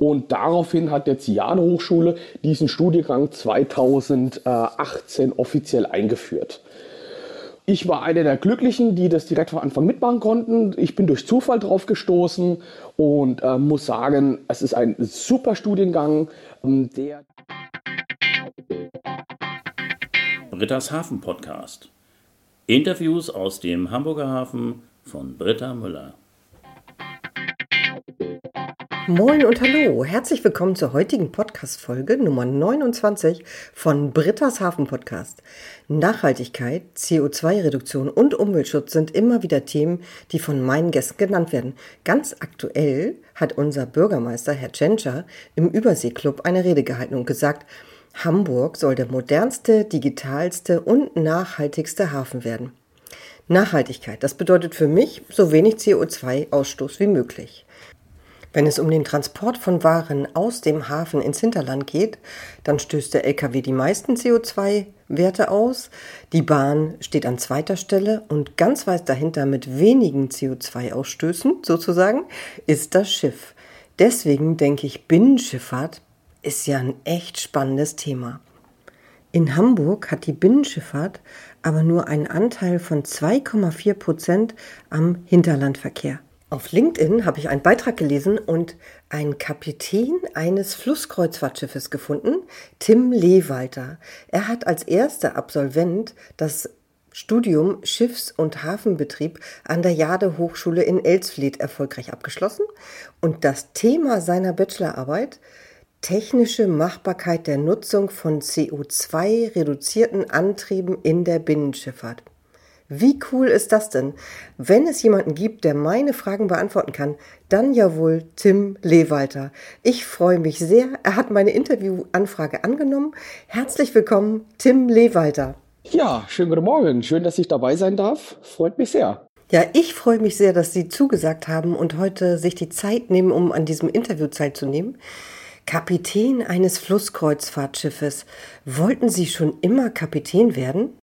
Und daraufhin hat die Jade Hochschule diesen Studiengang 2018 offiziell eingeführt. Ich war einer der Glücklichen, die das direkt von Anfang mitmachen konnten. Ich bin durch Zufall drauf gestoßen und äh, muss sagen, es ist ein super Studiengang, ähm, der Britta's Hafen Podcast. Interviews aus dem Hamburger Hafen von Britta Müller. Moin und hallo, herzlich willkommen zur heutigen Podcast-Folge Nummer 29 von Britta's Hafen Podcast. Nachhaltigkeit, CO2-Reduktion und Umweltschutz sind immer wieder Themen, die von meinen Gästen genannt werden. Ganz aktuell hat unser Bürgermeister, Herr Tschentscher, im Überseeklub eine Rede gehalten und gesagt, Hamburg soll der modernste, digitalste und nachhaltigste Hafen werden. Nachhaltigkeit, das bedeutet für mich so wenig CO2-Ausstoß wie möglich. Wenn es um den Transport von Waren aus dem Hafen ins Hinterland geht, dann stößt der Lkw die meisten CO2-Werte aus, die Bahn steht an zweiter Stelle und ganz weit dahinter mit wenigen CO2-Ausstößen sozusagen ist das Schiff. Deswegen denke ich, Binnenschifffahrt ist ja ein echt spannendes Thema. In Hamburg hat die Binnenschifffahrt aber nur einen Anteil von 2,4 Prozent am Hinterlandverkehr. Auf LinkedIn habe ich einen Beitrag gelesen und einen Kapitän eines Flusskreuzfahrtschiffes gefunden, Tim Lehwalter. Er hat als erster Absolvent das Studium Schiffs- und Hafenbetrieb an der Jade Hochschule in Elsfleth erfolgreich abgeschlossen und das Thema seiner Bachelorarbeit technische Machbarkeit der Nutzung von CO2-reduzierten Antrieben in der Binnenschifffahrt. Wie cool ist das denn? Wenn es jemanden gibt, der meine Fragen beantworten kann, dann ja wohl Tim Lehwalter. Ich freue mich sehr. Er hat meine Interviewanfrage angenommen. Herzlich willkommen, Tim Lehwalter. Ja, schönen guten Morgen. Schön, dass ich dabei sein darf. Freut mich sehr. Ja, ich freue mich sehr, dass Sie zugesagt haben und heute sich die Zeit nehmen, um an diesem Interview teilzunehmen. Kapitän eines Flusskreuzfahrtschiffes. Wollten Sie schon immer Kapitän werden?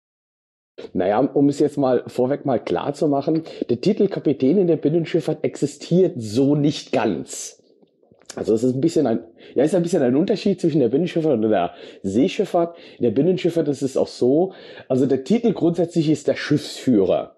Naja, um es jetzt mal vorweg mal klar zu machen, der Titel Kapitän in der Binnenschifffahrt existiert so nicht ganz. Also es ist ein bisschen ein, ja, ist ein bisschen ein Unterschied zwischen der Binnenschifffahrt und der Seeschifffahrt. In der Binnenschifffahrt ist es auch so, also der Titel grundsätzlich ist der Schiffsführer.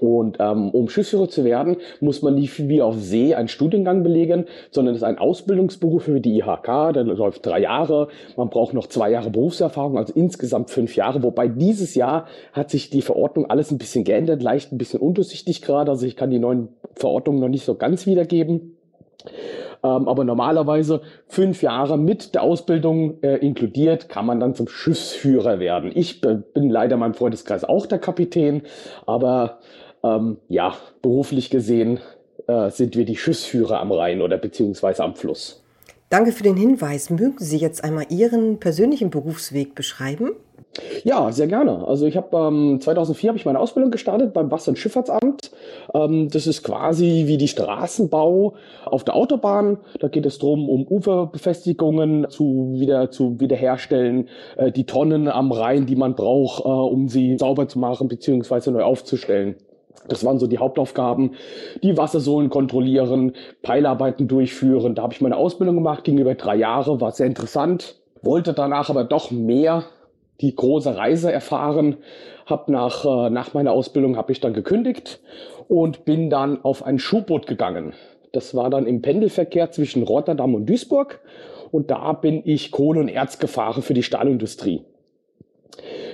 Und ähm, um Schiffsführer zu werden, muss man nicht wie auf See einen Studiengang belegen, sondern es ist ein Ausbildungsberuf für die IHK, der läuft drei Jahre. Man braucht noch zwei Jahre Berufserfahrung, also insgesamt fünf Jahre. Wobei dieses Jahr hat sich die Verordnung alles ein bisschen geändert, leicht ein bisschen undurchsichtig gerade. Also ich kann die neuen Verordnungen noch nicht so ganz wiedergeben. Ähm, aber normalerweise fünf Jahre mit der Ausbildung äh, inkludiert, kann man dann zum Schiffsführer werden. Ich bin leider meinem Freundeskreis auch der Kapitän, aber ähm, ja, beruflich gesehen äh, sind wir die Schiffsführer am Rhein oder beziehungsweise am Fluss. Danke für den Hinweis. Mögen Sie jetzt einmal Ihren persönlichen Berufsweg beschreiben? Ja, sehr gerne. Also ich habe ähm, 2004 habe ich meine Ausbildung gestartet beim Wasser- und Schifffahrtsamt. Ähm, das ist quasi wie die Straßenbau auf der Autobahn. Da geht es darum, um Uferbefestigungen zu wieder zu wiederherstellen, äh, die Tonnen am Rhein, die man braucht, äh, um sie sauber zu machen beziehungsweise neu aufzustellen. Das waren so die Hauptaufgaben. Die Wassersohlen kontrollieren, Peilarbeiten durchführen. Da habe ich meine Ausbildung gemacht, ging über drei Jahre, war sehr interessant. Wollte danach aber doch mehr die große Reise erfahren. Hab nach, äh, nach meiner Ausbildung habe ich dann gekündigt und bin dann auf ein Schuhboot gegangen. Das war dann im Pendelverkehr zwischen Rotterdam und Duisburg. Und da bin ich Kohle und Erz gefahren für die Stahlindustrie.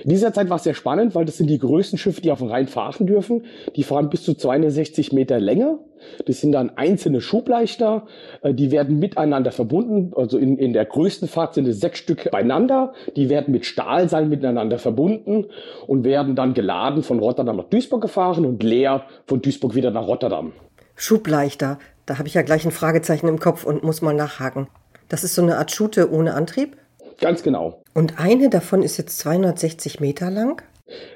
In dieser Zeit war es sehr spannend, weil das sind die größten Schiffe, die auf dem Rhein fahren dürfen. Die fahren bis zu 260 Meter Länge. Das sind dann einzelne Schubleichter. Äh, die werden miteinander verbunden. Also in, in der größten Fahrt sind es sechs Stück beieinander. Die werden mit Stahlseilen miteinander verbunden und werden dann geladen von Rotterdam nach Duisburg gefahren und leer von Duisburg wieder nach Rotterdam. Schubleichter. Da habe ich ja gleich ein Fragezeichen im Kopf und muss mal nachhaken. Das ist so eine Art Schute ohne Antrieb? Ganz genau. Und eine davon ist jetzt 260 Meter lang?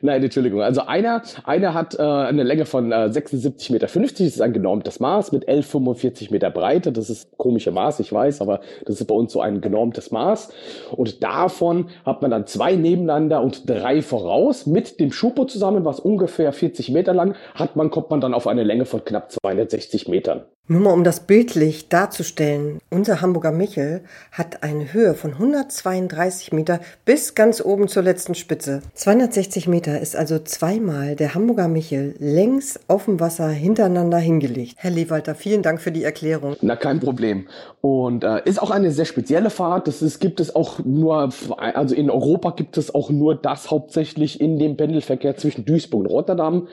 Nein, Entschuldigung. Also einer, einer hat äh, eine Länge von äh, 76,50 Meter. Das ist ein genormtes Maß mit 11,45 Meter Breite. Das ist komische Maß, ich weiß, aber das ist bei uns so ein genormtes Maß. Und davon hat man dann zwei nebeneinander und drei voraus. Mit dem Schupo zusammen, was ungefähr 40 Meter lang hat man, kommt man dann auf eine Länge von knapp 260 Metern. Nur mal um das bildlich darzustellen, unser Hamburger Michel hat eine Höhe von 132 Meter bis ganz oben zur letzten Spitze. 260 Meter ist also zweimal der Hamburger Michel längs auf dem Wasser hintereinander hingelegt. Herr Lewalter, vielen Dank für die Erklärung. Na, kein Problem. Und äh, ist auch eine sehr spezielle Fahrt. Das ist, gibt es auch nur, also in Europa gibt es auch nur das hauptsächlich in dem Pendelverkehr zwischen Duisburg und Rotterdam.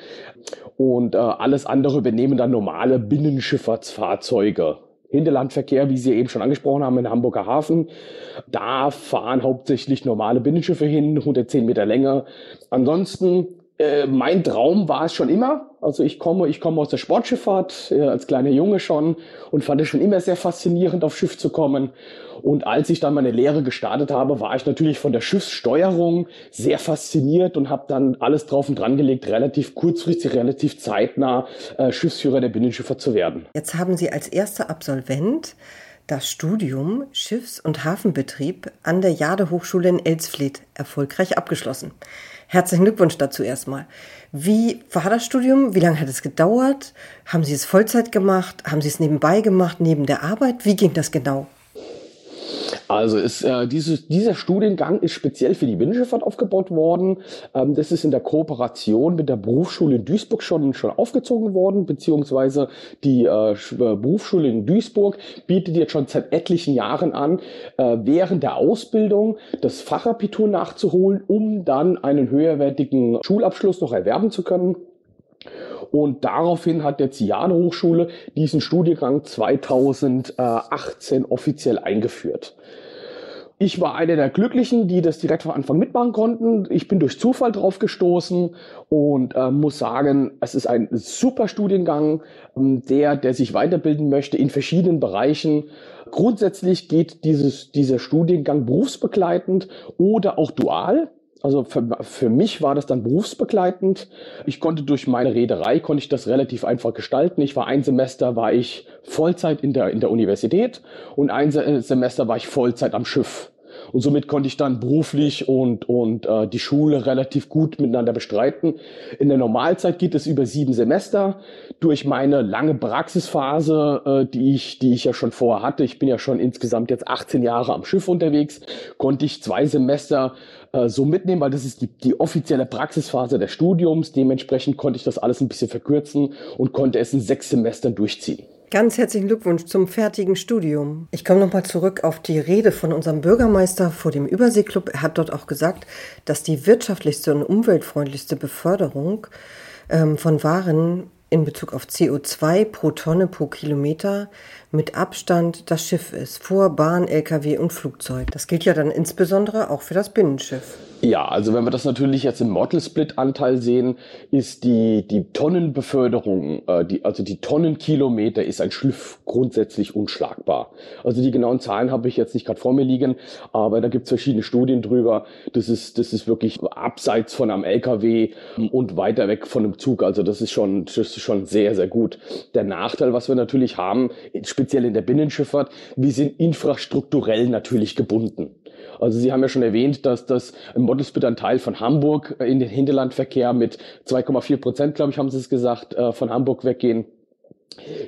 Und äh, alles andere übernehmen dann normale Binnenschifffahrtsfahrzeuge. Hinterlandverkehr, wie Sie eben schon angesprochen haben, in Hamburger Hafen. Da fahren hauptsächlich normale Binnenschiffe hin, 110 Meter Länge. Ansonsten, äh, mein Traum war es schon immer, also ich komme, ich komme aus der Sportschifffahrt, äh, als kleiner Junge schon und fand es schon immer sehr faszinierend, auf Schiff zu kommen. Und als ich dann meine Lehre gestartet habe, war ich natürlich von der Schiffssteuerung sehr fasziniert und habe dann alles drauf und dran gelegt, relativ kurzfristig, relativ zeitnah äh, Schiffsführer der Binnenschifffahrt zu werden. Jetzt haben Sie als erster Absolvent das Studium Schiffs- und Hafenbetrieb an der Jade Hochschule in Elsfleth erfolgreich abgeschlossen. Herzlichen Glückwunsch dazu erstmal. Wie war das Studium? Wie lange hat es gedauert? Haben Sie es Vollzeit gemacht? Haben Sie es nebenbei gemacht, neben der Arbeit? Wie ging das genau? Also ist, äh, dieses, dieser Studiengang ist speziell für die Binnenschifffahrt aufgebaut worden. Ähm, das ist in der Kooperation mit der Berufsschule in Duisburg schon, schon aufgezogen worden, beziehungsweise die äh, äh, Berufsschule in Duisburg bietet jetzt schon seit etlichen Jahren an, äh, während der Ausbildung das Fachabitur nachzuholen, um dann einen höherwertigen Schulabschluss noch erwerben zu können. Und daraufhin hat der Ziade Hochschule diesen Studiengang 2018 offiziell eingeführt. Ich war einer der Glücklichen, die das direkt von Anfang mitmachen konnten. Ich bin durch Zufall drauf gestoßen und äh, muss sagen, es ist ein super Studiengang, ähm, der, der sich weiterbilden möchte in verschiedenen Bereichen. Grundsätzlich geht dieses, dieser Studiengang berufsbegleitend oder auch dual. Also für, für mich war das dann berufsbegleitend. Ich konnte durch meine Reederei, konnte ich das relativ einfach gestalten. Ich war ein Semester, war ich Vollzeit in der, in der Universität und ein Semester war ich Vollzeit am Schiff. Und somit konnte ich dann beruflich und, und äh, die Schule relativ gut miteinander bestreiten. In der Normalzeit geht es über sieben Semester. Durch meine lange Praxisphase, äh, die, ich, die ich ja schon vorher hatte, ich bin ja schon insgesamt jetzt 18 Jahre am Schiff unterwegs, konnte ich zwei Semester äh, so mitnehmen, weil das ist die, die offizielle Praxisphase des Studiums. Dementsprechend konnte ich das alles ein bisschen verkürzen und konnte es in sechs Semestern durchziehen. Ganz herzlichen Glückwunsch zum fertigen Studium. Ich komme nochmal zurück auf die Rede von unserem Bürgermeister vor dem Überseeklub. Er hat dort auch gesagt, dass die wirtschaftlichste und umweltfreundlichste Beförderung ähm, von Waren in Bezug auf CO2 pro Tonne pro Kilometer mit Abstand das Schiff ist, vor Bahn, Lkw und Flugzeug. Das gilt ja dann insbesondere auch für das Binnenschiff. Ja, also wenn wir das natürlich jetzt im Model-Split-Anteil sehen, ist die, die Tonnenbeförderung, äh, die, also die Tonnenkilometer ist ein Schliff grundsätzlich unschlagbar. Also die genauen Zahlen habe ich jetzt nicht gerade vor mir liegen, aber da gibt es verschiedene Studien drüber. Das ist, das ist wirklich abseits von einem LKW und weiter weg von einem Zug. Also das ist schon, das ist schon sehr, sehr gut. Der Nachteil, was wir natürlich haben, speziell in der Binnenschifffahrt, wir sind infrastrukturell natürlich gebunden. Also Sie haben ja schon erwähnt, dass das Modelsbit ein Teil von Hamburg in den Hinterlandverkehr mit 2,4 Prozent, glaube ich, haben Sie es gesagt, äh, von Hamburg weggehen.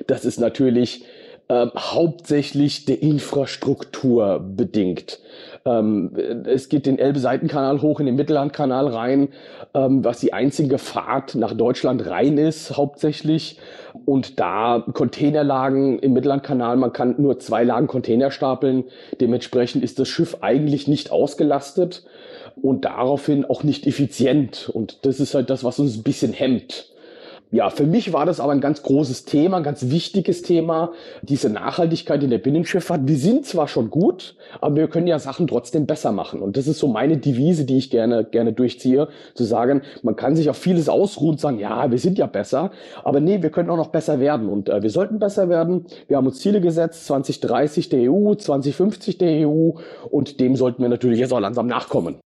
Das ist natürlich äh, hauptsächlich der Infrastruktur bedingt. Ähm, es geht den Elbe-Seitenkanal hoch in den Mittellandkanal rein, ähm, was die einzige Fahrt nach Deutschland rein ist, hauptsächlich. Und da Containerlagen im Mittellandkanal, man kann nur zwei Lagen Container stapeln. Dementsprechend ist das Schiff eigentlich nicht ausgelastet und daraufhin auch nicht effizient. Und das ist halt das, was uns ein bisschen hemmt ja, für mich war das aber ein ganz großes Thema, ein ganz wichtiges Thema, diese Nachhaltigkeit in der Binnenschifffahrt. Wir sind zwar schon gut, aber wir können ja Sachen trotzdem besser machen. Und das ist so meine Devise, die ich gerne, gerne durchziehe, zu sagen, man kann sich auf vieles ausruhen und sagen, ja, wir sind ja besser, aber nee, wir können auch noch besser werden. Und äh, wir sollten besser werden. Wir haben uns Ziele gesetzt, 2030 der EU, 2050 der EU und dem sollten wir natürlich jetzt auch langsam nachkommen.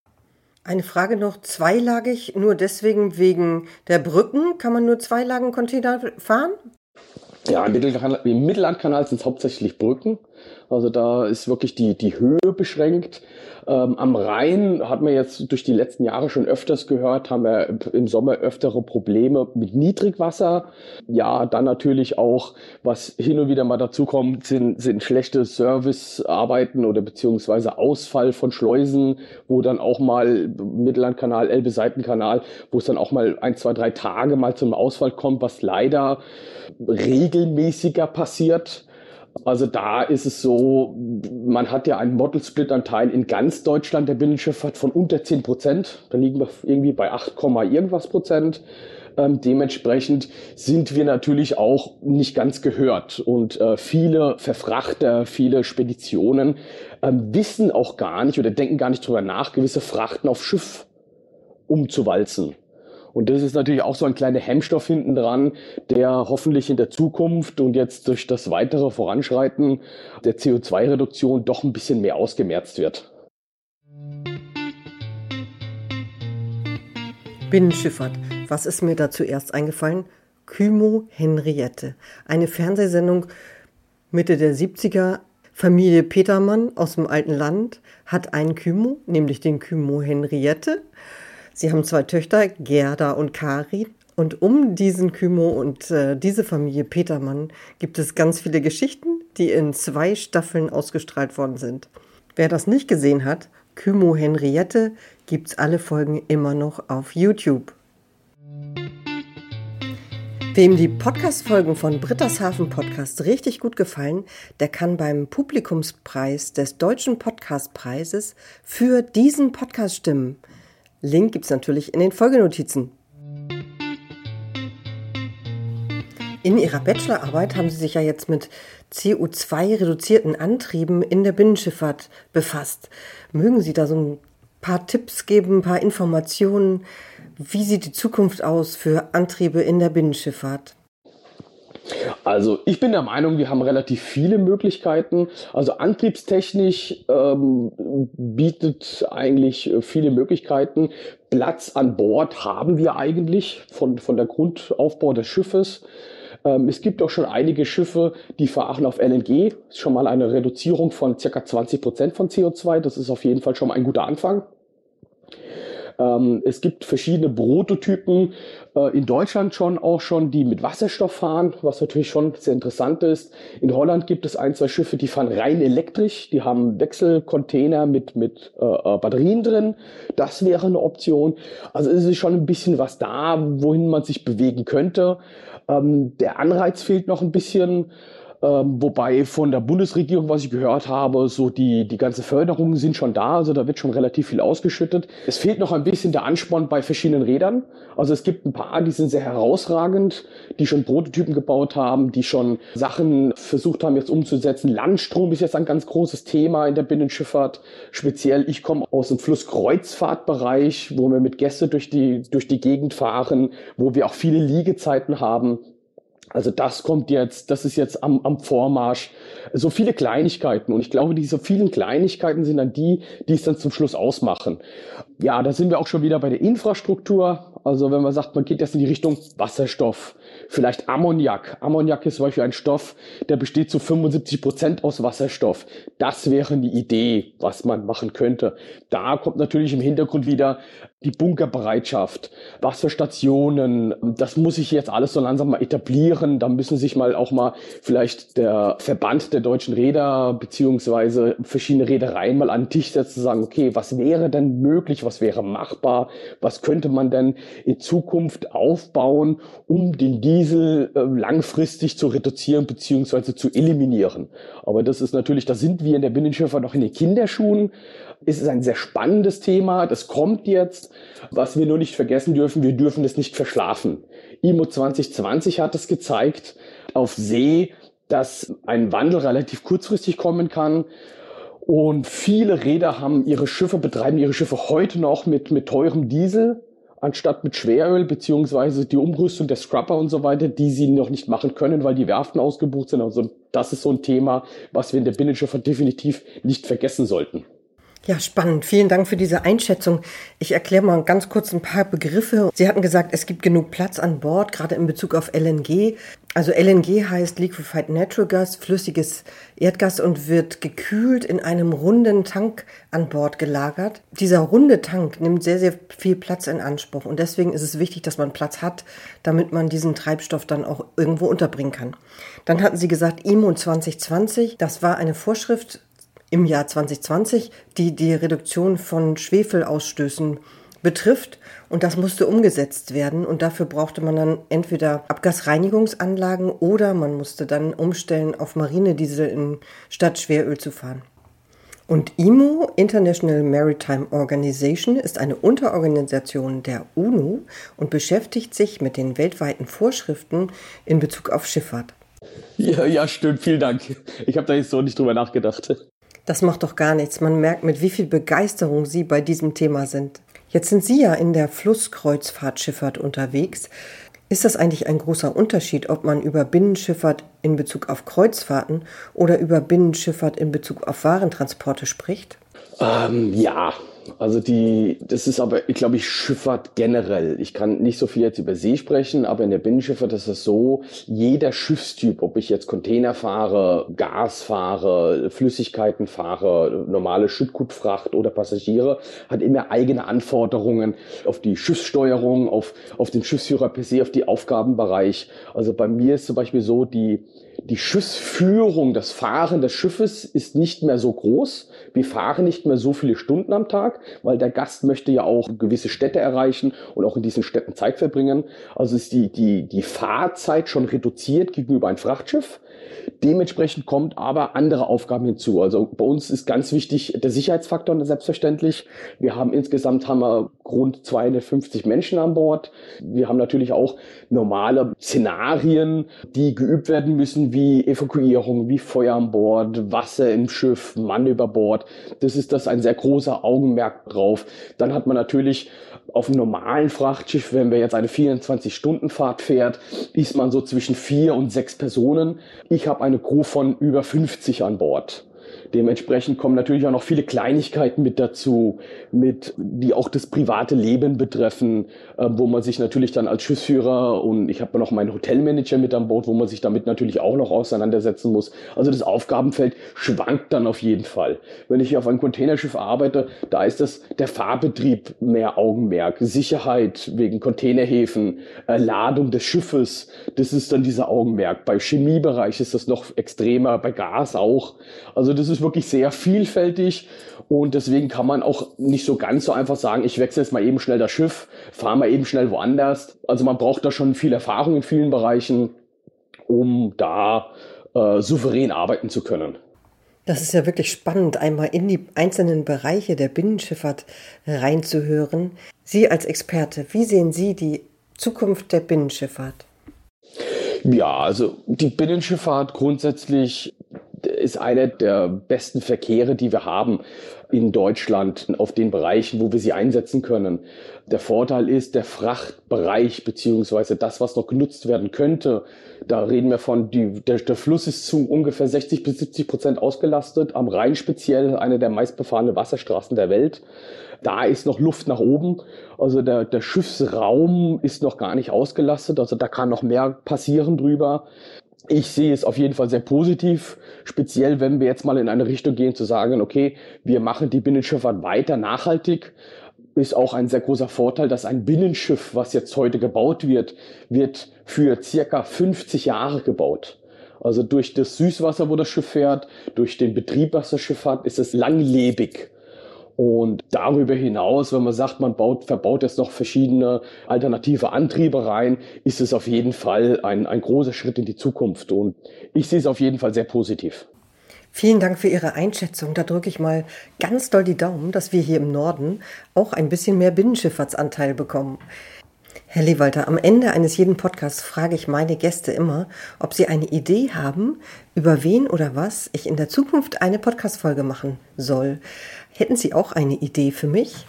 Eine Frage noch, zweilagig, nur deswegen wegen der Brücken kann man nur zwei Lagen Container fahren? Ja, im Mittellandkanal sind es hauptsächlich Brücken. Also da ist wirklich die, die Höhe beschränkt. Ähm, am Rhein hat man jetzt durch die letzten Jahre schon öfters gehört, haben wir im Sommer öftere Probleme mit Niedrigwasser. Ja, dann natürlich auch, was hin und wieder mal dazu kommt, sind, sind schlechte Servicearbeiten oder beziehungsweise Ausfall von Schleusen, wo dann auch mal Mittellandkanal, Elbe-Seitenkanal, wo es dann auch mal ein, zwei, drei Tage mal zum Ausfall kommt, was leider regelmäßiger passiert. Also da ist es so, man hat ja einen Model Split Anteil in ganz Deutschland der Binnenschifffahrt von unter 10 Prozent. Da liegen wir irgendwie bei 8, irgendwas Prozent. Ähm, dementsprechend sind wir natürlich auch nicht ganz gehört. Und äh, viele Verfrachter, viele Speditionen ähm, wissen auch gar nicht oder denken gar nicht drüber nach, gewisse Frachten auf Schiff umzuwalzen. Und das ist natürlich auch so ein kleiner Hemmstoff hinten dran, der hoffentlich in der Zukunft und jetzt durch das weitere Voranschreiten der CO2-Reduktion doch ein bisschen mehr ausgemerzt wird. Binnenschifffahrt. Was ist mir da zuerst eingefallen? Kymo Henriette. Eine Fernsehsendung Mitte der 70er. Familie Petermann aus dem alten Land hat einen Kymo, nämlich den Kymo Henriette. Sie haben zwei Töchter, Gerda und Kari. Und um diesen Kymo und äh, diese Familie Petermann gibt es ganz viele Geschichten, die in zwei Staffeln ausgestrahlt worden sind. Wer das nicht gesehen hat, Kymo Henriette gibt's alle Folgen immer noch auf YouTube. Wem die Podcast-Folgen von Britta's Hafen Podcast richtig gut gefallen, der kann beim Publikumspreis des Deutschen Podcastpreises für diesen Podcast stimmen. Link gibt es natürlich in den Folgenotizen. In Ihrer Bachelorarbeit haben Sie sich ja jetzt mit CO2-reduzierten Antrieben in der Binnenschifffahrt befasst. Mögen Sie da so ein paar Tipps geben, ein paar Informationen? Wie sieht die Zukunft aus für Antriebe in der Binnenschifffahrt? Also ich bin der Meinung, wir haben relativ viele Möglichkeiten. Also antriebstechnisch ähm, bietet eigentlich viele Möglichkeiten. Platz an Bord haben wir eigentlich von, von der Grundaufbau des Schiffes. Ähm, es gibt auch schon einige Schiffe, die fahren auf LNG. Das ist schon mal eine Reduzierung von circa 20 Prozent von CO2. Das ist auf jeden Fall schon mal ein guter Anfang. Ähm, es gibt verschiedene Prototypen äh, in Deutschland schon auch schon, die mit Wasserstoff fahren, was natürlich schon sehr interessant ist. In Holland gibt es ein, zwei Schiffe, die fahren rein elektrisch, die haben Wechselcontainer mit, mit äh, äh Batterien drin. Das wäre eine Option. Also es ist schon ein bisschen was da, wohin man sich bewegen könnte. Ähm, der Anreiz fehlt noch ein bisschen. Ähm, wobei von der Bundesregierung, was ich gehört habe, so die, die ganze Förderungen sind schon da, also da wird schon relativ viel ausgeschüttet. Es fehlt noch ein bisschen der Ansporn bei verschiedenen Rädern. Also es gibt ein paar, die sind sehr herausragend, die schon Prototypen gebaut haben, die schon Sachen versucht haben jetzt umzusetzen. Landstrom ist jetzt ein ganz großes Thema in der Binnenschifffahrt. Speziell, ich komme aus dem Flusskreuzfahrtbereich, wo wir mit Gäste durch die, durch die Gegend fahren, wo wir auch viele Liegezeiten haben. Also das kommt jetzt, das ist jetzt am, am Vormarsch. So viele Kleinigkeiten. Und ich glaube, diese vielen Kleinigkeiten sind dann die, die es dann zum Schluss ausmachen. Ja, da sind wir auch schon wieder bei der Infrastruktur. Also wenn man sagt, man geht jetzt in die Richtung Wasserstoff, vielleicht Ammoniak. Ammoniak ist zum Beispiel ein Stoff, der besteht zu 75 Prozent aus Wasserstoff. Das wäre eine Idee, was man machen könnte. Da kommt natürlich im Hintergrund wieder die Bunkerbereitschaft, Wasserstationen. Das muss sich jetzt alles so langsam mal etablieren. Da müssen sich mal auch mal vielleicht der Verband der deutschen Räder beziehungsweise verschiedene Reedereien mal an den Tisch setzen sagen, okay, was wäre denn möglich, was wäre machbar, was könnte man denn in Zukunft aufbauen, um den Diesel äh, langfristig zu reduzieren beziehungsweise zu eliminieren. Aber das ist natürlich, da sind wir in der Binnenschifffahrt noch in den Kinderschuhen. Es ist ein sehr spannendes Thema, das kommt jetzt. Was wir nur nicht vergessen dürfen, wir dürfen es nicht verschlafen. IMO 2020 hat es gezeigt auf See, dass ein Wandel relativ kurzfristig kommen kann. Und viele Räder haben ihre Schiffe, betreiben ihre Schiffe heute noch mit, mit teurem Diesel anstatt mit Schweröl beziehungsweise die Umrüstung der Scrubber und so weiter, die sie noch nicht machen können, weil die Werften ausgebucht sind. Also das ist so ein Thema, was wir in der Binnenschifffahrt definitiv nicht vergessen sollten. Ja, spannend. Vielen Dank für diese Einschätzung. Ich erkläre mal ganz kurz ein paar Begriffe. Sie hatten gesagt, es gibt genug Platz an Bord, gerade in Bezug auf LNG. Also LNG heißt Liquefied Natural Gas, flüssiges Erdgas und wird gekühlt in einem runden Tank an Bord gelagert. Dieser runde Tank nimmt sehr, sehr viel Platz in Anspruch und deswegen ist es wichtig, dass man Platz hat, damit man diesen Treibstoff dann auch irgendwo unterbringen kann. Dann hatten Sie gesagt, IMO 2020, das war eine Vorschrift im Jahr 2020, die die Reduktion von Schwefelausstößen betrifft. Und das musste umgesetzt werden. Und dafür brauchte man dann entweder Abgasreinigungsanlagen oder man musste dann umstellen auf Marinediesel in statt Schweröl zu fahren. Und IMO, International Maritime Organization, ist eine Unterorganisation der UNO und beschäftigt sich mit den weltweiten Vorschriften in Bezug auf Schifffahrt. Ja, ja, stimmt. Vielen Dank. Ich habe da jetzt so nicht drüber nachgedacht. Das macht doch gar nichts. Man merkt, mit wie viel Begeisterung Sie bei diesem Thema sind. Jetzt sind Sie ja in der Flusskreuzfahrtschifffahrt unterwegs. Ist das eigentlich ein großer Unterschied, ob man über Binnenschifffahrt in Bezug auf Kreuzfahrten oder über Binnenschifffahrt in Bezug auf Warentransporte spricht? Ähm, ja, also die, das ist aber, ich glaube, ich Schifffahrt generell. Ich kann nicht so viel jetzt über See sprechen, aber in der Binnenschifffahrt ist es so, jeder Schiffstyp, ob ich jetzt Container fahre, Gas fahre, Flüssigkeiten fahre, normale Schüttgutfracht oder Passagiere, hat immer eigene Anforderungen auf die Schiffssteuerung, auf, auf den Schiffsführer per se, auf die Aufgabenbereich. Also bei mir ist zum Beispiel so, die, die Schiffsführung, das Fahren des Schiffes ist nicht mehr so groß. Wir fahren nicht mehr so viele Stunden am Tag, weil der Gast möchte ja auch gewisse Städte erreichen und auch in diesen Städten Zeit verbringen. Also ist die, die, die Fahrzeit schon reduziert gegenüber einem Frachtschiff. Dementsprechend kommt aber andere Aufgaben hinzu. Also bei uns ist ganz wichtig der Sicherheitsfaktor selbstverständlich. Wir haben insgesamt haben wir rund 250 Menschen an Bord. Wir haben natürlich auch normale Szenarien, die geübt werden müssen, wie Evakuierung, wie Feuer an Bord, Wasser im Schiff, Mann über Bord. Das ist das ein sehr großer Augenmerk drauf. Dann hat man natürlich auf einem normalen Frachtschiff, wenn wir jetzt eine 24-Stunden-Fahrt fährt, ist man so zwischen vier und sechs Personen. Ich habe eine Crew von über 50 an Bord. Dementsprechend kommen natürlich auch noch viele Kleinigkeiten mit dazu, mit, die auch das private Leben betreffen, äh, wo man sich natürlich dann als Schiffsführer und ich habe noch meinen Hotelmanager mit an Bord, wo man sich damit natürlich auch noch auseinandersetzen muss. Also das Aufgabenfeld schwankt dann auf jeden Fall. Wenn ich auf einem Containerschiff arbeite, da ist das der Fahrbetrieb mehr Augenmerk, Sicherheit wegen Containerhäfen, äh, Ladung des Schiffes, das ist dann dieser Augenmerk. Bei Chemiebereich ist das noch extremer, bei Gas auch. Also das ist wirklich sehr vielfältig und deswegen kann man auch nicht so ganz so einfach sagen, ich wechsle jetzt mal eben schnell das Schiff, fahre mal eben schnell woanders. Also man braucht da schon viel Erfahrung in vielen Bereichen, um da äh, souverän arbeiten zu können. Das ist ja wirklich spannend, einmal in die einzelnen Bereiche der Binnenschifffahrt reinzuhören. Sie als Experte, wie sehen Sie die Zukunft der Binnenschifffahrt? Ja, also die Binnenschifffahrt grundsätzlich ist einer der besten Verkehre, die wir haben in Deutschland auf den Bereichen, wo wir sie einsetzen können. Der Vorteil ist, der Frachtbereich beziehungsweise das, was noch genutzt werden könnte, da reden wir von, die, der, der Fluss ist zu ungefähr 60 bis 70 Prozent ausgelastet, am Rhein speziell eine der meistbefahrenen Wasserstraßen der Welt. Da ist noch Luft nach oben. Also der, der Schiffsraum ist noch gar nicht ausgelastet. Also da kann noch mehr passieren drüber. Ich sehe es auf jeden Fall sehr positiv, speziell wenn wir jetzt mal in eine Richtung gehen zu sagen, okay, wir machen die Binnenschifffahrt weiter nachhaltig, ist auch ein sehr großer Vorteil, dass ein Binnenschiff, was jetzt heute gebaut wird, wird für circa 50 Jahre gebaut. Also durch das Süßwasser, wo das Schiff fährt, durch den Betrieb, was das Schiff hat, ist es langlebig. Und darüber hinaus, wenn man sagt, man baut, verbaut jetzt noch verschiedene alternative Antriebe rein, ist es auf jeden Fall ein, ein großer Schritt in die Zukunft. Und ich sehe es auf jeden Fall sehr positiv. Vielen Dank für Ihre Einschätzung. Da drücke ich mal ganz doll die Daumen, dass wir hier im Norden auch ein bisschen mehr Binnenschifffahrtsanteil bekommen. Herr Lewalter, am Ende eines jeden Podcasts frage ich meine Gäste immer, ob sie eine Idee haben, über wen oder was ich in der Zukunft eine Podcast-Folge machen soll. Hätten Sie auch eine Idee für mich?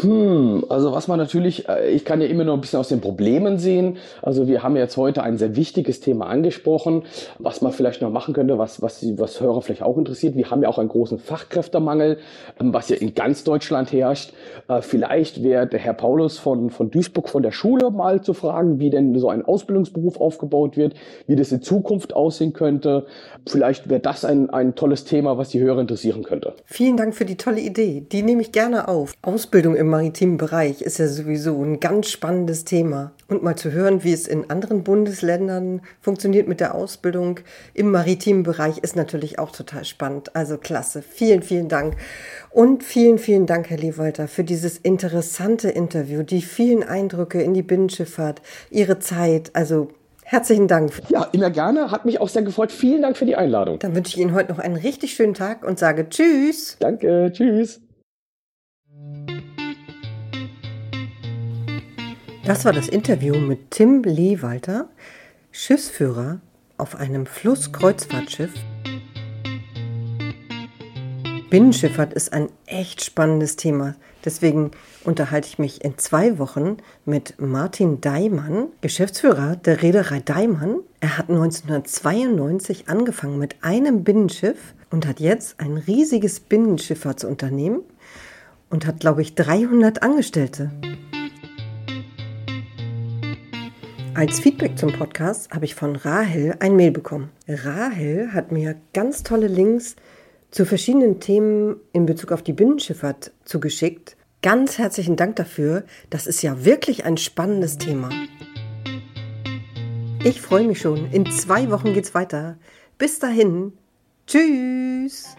Hm, also was man natürlich, äh, ich kann ja immer noch ein bisschen aus den Problemen sehen. Also wir haben jetzt heute ein sehr wichtiges Thema angesprochen, was man vielleicht noch machen könnte, was, was, was Hörer vielleicht auch interessiert. Wir haben ja auch einen großen Fachkräftemangel, ähm, was ja in ganz Deutschland herrscht. Äh, vielleicht wäre der Herr Paulus von, von Duisburg von der Schule mal zu fragen, wie denn so ein Ausbildungsberuf aufgebaut wird, wie das in Zukunft aussehen könnte. Vielleicht wäre das ein, ein tolles Thema, was die Hörer interessieren könnte. Vielen Dank für die tolle Idee. Die nehme ich gerne auf. Ausbildung im maritimen Bereich ist ja sowieso ein ganz spannendes Thema. Und mal zu hören, wie es in anderen Bundesländern funktioniert mit der Ausbildung im maritimen Bereich, ist natürlich auch total spannend. Also klasse. Vielen, vielen Dank. Und vielen, vielen Dank, Herr Lewalter, für dieses interessante Interview, die vielen Eindrücke in die Binnenschifffahrt, Ihre Zeit. Also Herzlichen Dank. Ja, immer gerne. Hat mich auch sehr gefreut. Vielen Dank für die Einladung. Dann wünsche ich Ihnen heute noch einen richtig schönen Tag und sage Tschüss. Danke. Tschüss. Das war das Interview mit Tim Lewalter, Schiffsführer auf einem Flusskreuzfahrtschiff. Binnenschifffahrt ist ein echt spannendes Thema. Deswegen unterhalte ich mich in zwei Wochen mit Martin Daimann, Geschäftsführer der Reederei Daimann. Er hat 1992 angefangen mit einem Binnenschiff und hat jetzt ein riesiges Binnenschifffahrtsunternehmen und hat, glaube ich, 300 Angestellte. Als Feedback zum Podcast habe ich von Rahel ein Mail bekommen. Rahel hat mir ganz tolle Links zu verschiedenen Themen in Bezug auf die Binnenschifffahrt zugeschickt. Ganz herzlichen Dank dafür. Das ist ja wirklich ein spannendes Thema. Ich freue mich schon. In zwei Wochen geht's weiter. Bis dahin. Tschüss.